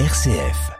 RCF.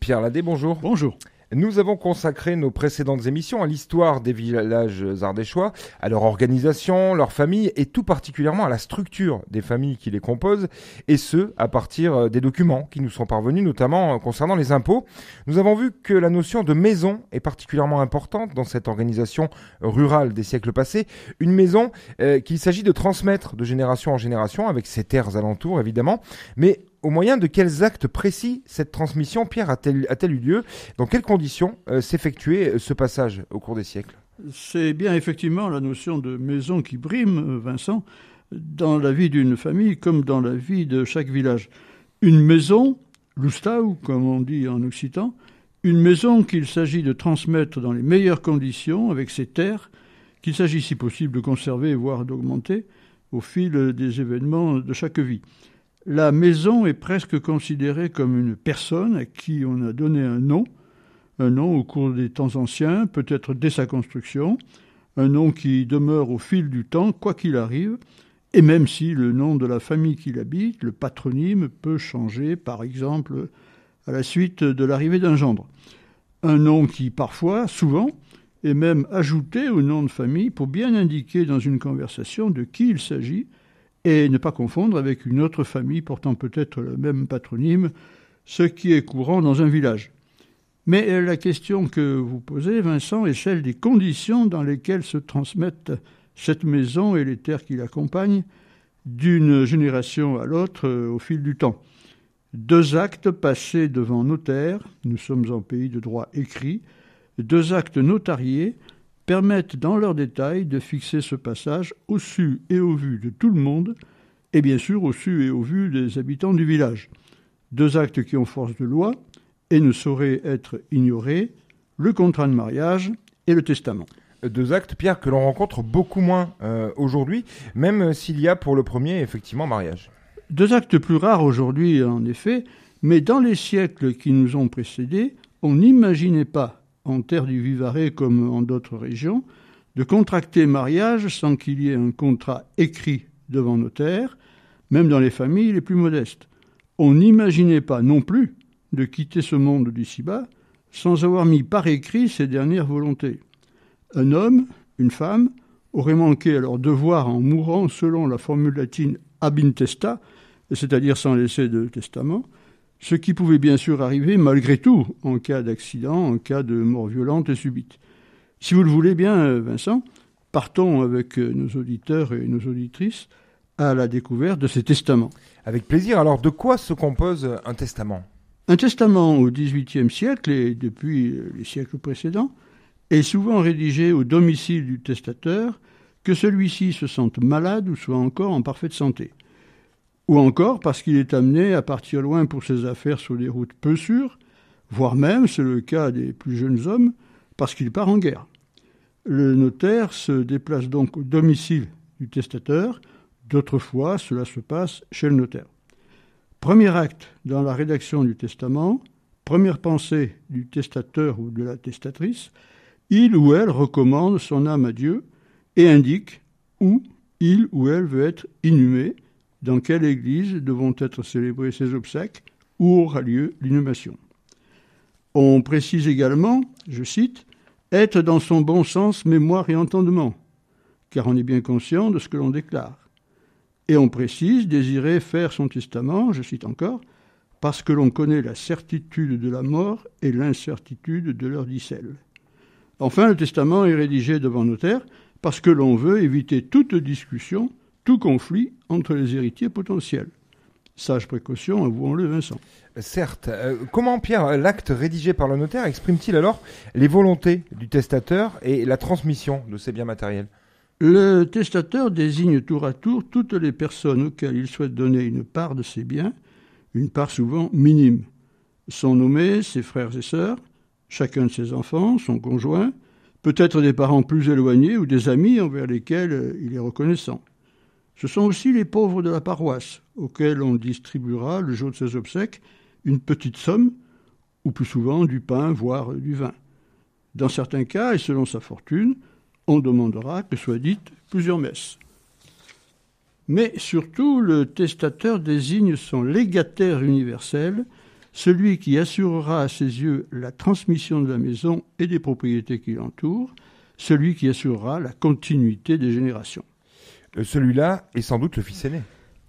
Pierre Ladé, bonjour. Bonjour. Nous avons consacré nos précédentes émissions à l'histoire des villages ardéchois, à leur organisation, leur famille et tout particulièrement à la structure des familles qui les composent, et ce, à partir euh, des documents qui nous sont parvenus, notamment euh, concernant les impôts. Nous avons vu que la notion de maison est particulièrement importante dans cette organisation rurale des siècles passés. Une maison euh, qu'il s'agit de transmettre de génération en génération, avec ses terres alentours évidemment, mais au moyen de quels actes précis cette transmission, Pierre, a-t-elle eu lieu? Dans quelles conditions euh, s'effectuait euh, ce passage au cours des siècles? C'est bien effectivement la notion de maison qui brime, euh, Vincent, dans la vie d'une famille comme dans la vie de chaque village. Une maison, l'oustau, comme on dit en occitan, une maison qu'il s'agit de transmettre dans les meilleures conditions avec ses terres, qu'il s'agit si possible de conserver, voire d'augmenter, au fil des événements de chaque vie. La maison est presque considérée comme une personne à qui on a donné un nom, un nom au cours des temps anciens, peut-être dès sa construction, un nom qui demeure au fil du temps, quoi qu'il arrive, et même si le nom de la famille qui l'habite, le patronyme, peut changer, par exemple, à la suite de l'arrivée d'un gendre. Un nom qui, parfois, souvent, est même ajouté au nom de famille pour bien indiquer dans une conversation de qui il s'agit, et ne pas confondre avec une autre famille portant peut-être le même patronyme, ce qui est courant dans un village. Mais la question que vous posez, Vincent, est celle des conditions dans lesquelles se transmettent cette maison et les terres qui l'accompagnent d'une génération à l'autre euh, au fil du temps. Deux actes passés devant notaire, nous sommes en pays de droit écrit, deux actes notariés permettent dans leurs détails de fixer ce passage au su et au vu de tout le monde, et bien sûr au su et au vu des habitants du village. Deux actes qui ont force de loi et ne sauraient être ignorés, le contrat de mariage et le testament. Deux actes, Pierre, que l'on rencontre beaucoup moins euh, aujourd'hui, même s'il y a pour le premier effectivement mariage. Deux actes plus rares aujourd'hui, en effet, mais dans les siècles qui nous ont précédés, on n'imaginait pas en terre du Vivarais comme en d'autres régions, de contracter mariage sans qu'il y ait un contrat écrit devant notaire, même dans les familles les plus modestes. On n'imaginait pas non plus de quitter ce monde d'ici-bas sans avoir mis par écrit ses dernières volontés. Un homme, une femme, auraient manqué à leur devoir en mourant selon la formule latine ab c'est-à-dire sans laisser de testament, ce qui pouvait bien sûr arriver malgré tout en cas d'accident, en cas de mort violente et subite. Si vous le voulez bien, Vincent, partons avec nos auditeurs et nos auditrices à la découverte de ces testaments. Avec plaisir. Alors, de quoi se compose un testament? Un testament au XVIIIe siècle et depuis les siècles précédents est souvent rédigé au domicile du testateur, que celui-ci se sente malade ou soit encore en parfaite santé ou encore parce qu'il est amené à partir loin pour ses affaires sur des routes peu sûres, voire même, c'est le cas des plus jeunes hommes, parce qu'il part en guerre. Le notaire se déplace donc au domicile du testateur, d'autres fois cela se passe chez le notaire. Premier acte dans la rédaction du testament, première pensée du testateur ou de la testatrice, il ou elle recommande son âme à Dieu et indique où il ou elle veut être inhumé, dans quelle église devront être célébrées ces obsèques, où aura lieu l'inhumation. On précise également, je cite, être dans son bon sens, mémoire et entendement, car on est bien conscient de ce que l'on déclare. Et on précise désirer faire son testament, je cite encore, parce que l'on connaît la certitude de la mort et l'incertitude de leur dicelle. Enfin, le testament est rédigé devant notaire parce que l'on veut éviter toute discussion tout conflit entre les héritiers potentiels. Sage précaution, avouons-le, Vincent. Certes. Euh, comment, Pierre, l'acte rédigé par le notaire exprime-t-il alors les volontés du testateur et la transmission de ses biens matériels? Le testateur désigne tour à tour toutes les personnes auxquelles il souhaite donner une part de ses biens, une part souvent minime. Sont nommés ses frères et sœurs, chacun de ses enfants, son conjoint, peut-être des parents plus éloignés ou des amis envers lesquels il est reconnaissant. Ce sont aussi les pauvres de la paroisse, auxquels on distribuera, le jour de ses obsèques, une petite somme, ou plus souvent du pain, voire du vin. Dans certains cas, et selon sa fortune, on demandera que soient dites plusieurs messes. Mais surtout, le testateur désigne son légataire universel, celui qui assurera à ses yeux la transmission de la maison et des propriétés qui l'entourent, celui qui assurera la continuité des générations. Euh, celui-là est sans doute le fils aîné.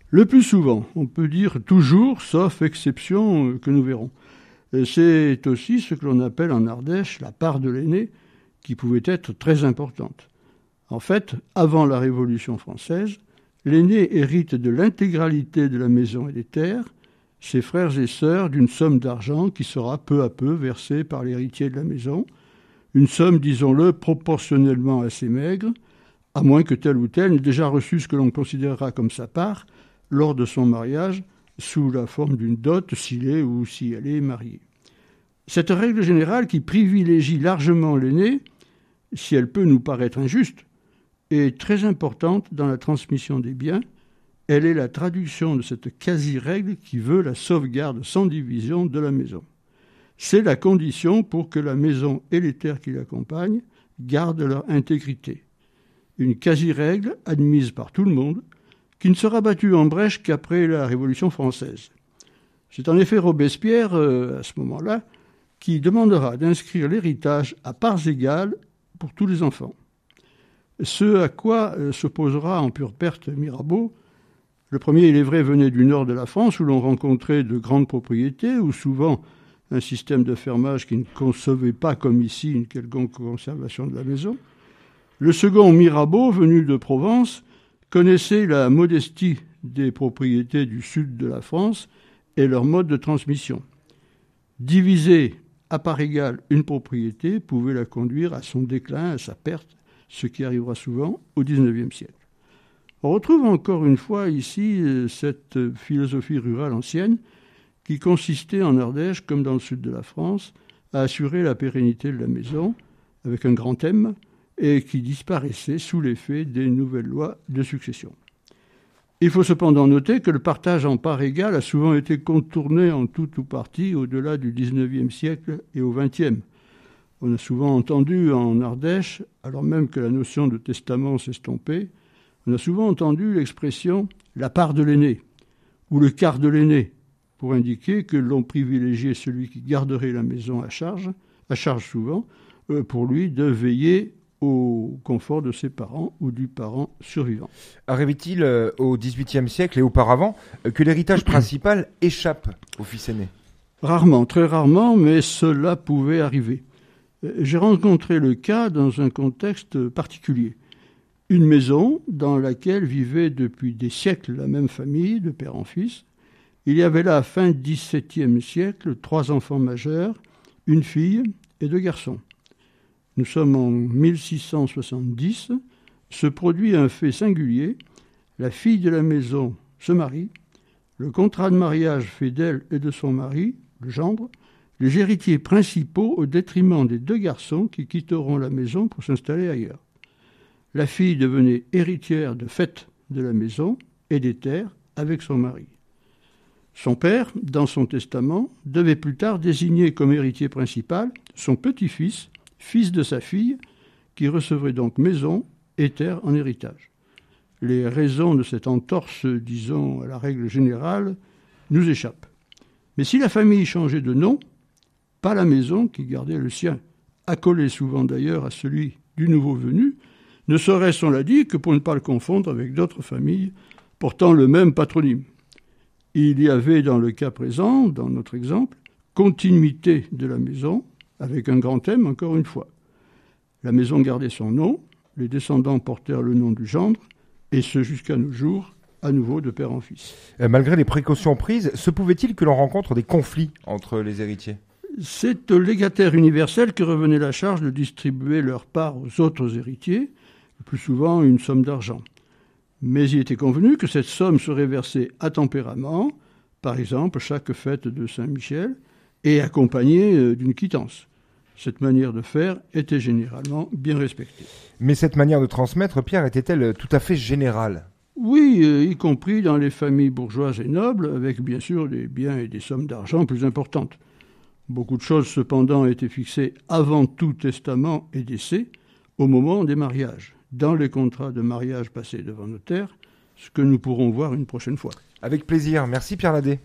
Le plus souvent, on peut dire toujours, sauf exception euh, que nous verrons. Euh, c'est aussi ce que l'on appelle en Ardèche la part de l'aîné, qui pouvait être très importante. En fait, avant la Révolution française, L'aîné hérite de l'intégralité de la maison et des terres, ses frères et sœurs d'une somme d'argent qui sera peu à peu versée par l'héritier de la maison, une somme, disons-le, proportionnellement assez maigre, à moins que tel ou tel n'ait déjà reçu ce que l'on considérera comme sa part lors de son mariage, sous la forme d'une dot s'il est ou si elle est mariée. Cette règle générale qui privilégie largement l'aîné, si elle peut nous paraître injuste, est très importante dans la transmission des biens. Elle est la traduction de cette quasi-règle qui veut la sauvegarde sans division de la maison. C'est la condition pour que la maison et les terres qui l'accompagnent gardent leur intégrité. Une quasi-règle admise par tout le monde, qui ne sera battue en brèche qu'après la Révolution française. C'est en effet Robespierre, euh, à ce moment-là, qui demandera d'inscrire l'héritage à parts égales pour tous les enfants ce à quoi euh, s'opposera en pure perte Mirabeau. Le premier, il est vrai, venait du nord de la France, où l'on rencontrait de grandes propriétés, où souvent un système de fermage qui ne concevait pas comme ici une quelconque conservation de la maison. Le second, Mirabeau, venu de Provence, connaissait la modestie des propriétés du sud de la France et leur mode de transmission. Diviser à part égale une propriété pouvait la conduire à son déclin, à sa perte, ce qui arrivera souvent au XIXe siècle. On retrouve encore une fois ici euh, cette philosophie rurale ancienne qui consistait en Ardèche, comme dans le sud de la France, à assurer la pérennité de la maison avec un grand thème et qui disparaissait sous l'effet des nouvelles lois de succession. Il faut cependant noter que le partage en parts égales a souvent été contourné en tout ou partie au-delà du XIXe siècle et au XXe. On a souvent entendu en Ardèche, alors même que la notion de testament s'estompait, on a souvent entendu l'expression la part de l'aîné ou le quart de l'aîné pour indiquer que l'on privilégiait celui qui garderait la maison à charge, à charge souvent, euh, pour lui de veiller au confort de ses parents ou du parent survivant. Arrivait-il euh, au XVIIIe siècle et auparavant euh, que l'héritage principal échappe au fils aîné? Rarement, très rarement, mais cela pouvait arriver. J'ai rencontré le cas dans un contexte particulier. Une maison dans laquelle vivait depuis des siècles la même famille, de père en fils. Il y avait là, fin XVIIe siècle, trois enfants majeurs, une fille et deux garçons. Nous sommes en 1670. Se produit un fait singulier. La fille de la maison se marie. Le contrat de mariage fait d'elle et de son mari, le gendre, les héritiers principaux au détriment des deux garçons qui quitteront la maison pour s'installer ailleurs. La fille devenait héritière de fait de la maison et des terres avec son mari. Son père, dans son testament, devait plus tard désigner comme héritier principal son petit-fils, fils de sa fille, qui recevrait donc maison et terre en héritage. Les raisons de cette entorse, disons, à la règle générale, nous échappent. Mais si la famille changeait de nom, pas la maison qui gardait le sien, accolé souvent d'ailleurs à celui du nouveau venu, ne serait-ce, on l'a dit, que pour ne pas le confondre avec d'autres familles portant le même patronyme. Il y avait dans le cas présent, dans notre exemple, continuité de la maison, avec un grand thème encore une fois. La maison gardait son nom, les descendants portèrent le nom du gendre, et ce jusqu'à nos jours, à nouveau de père en fils. Malgré les précautions prises, se pouvait-il que l'on rencontre des conflits entre les héritiers? C'est au légataire universel que revenait la charge de distribuer leur part aux autres héritiers, le plus souvent une somme d'argent. Mais il était convenu que cette somme serait versée à tempérament, par exemple chaque fête de Saint-Michel, et accompagnée euh, d'une quittance. Cette manière de faire était généralement bien respectée. Mais cette manière de transmettre, Pierre, était-elle tout à fait générale? Oui, euh, y compris dans les familles bourgeoises et nobles, avec bien sûr des biens et des sommes d'argent plus importantes. Beaucoup de choses cependant étaient fixées avant tout testament et décès, au moment des mariages, dans les contrats de mariage passés devant notaire, ce que nous pourrons voir une prochaine fois. Avec plaisir, merci Pierre Ladet.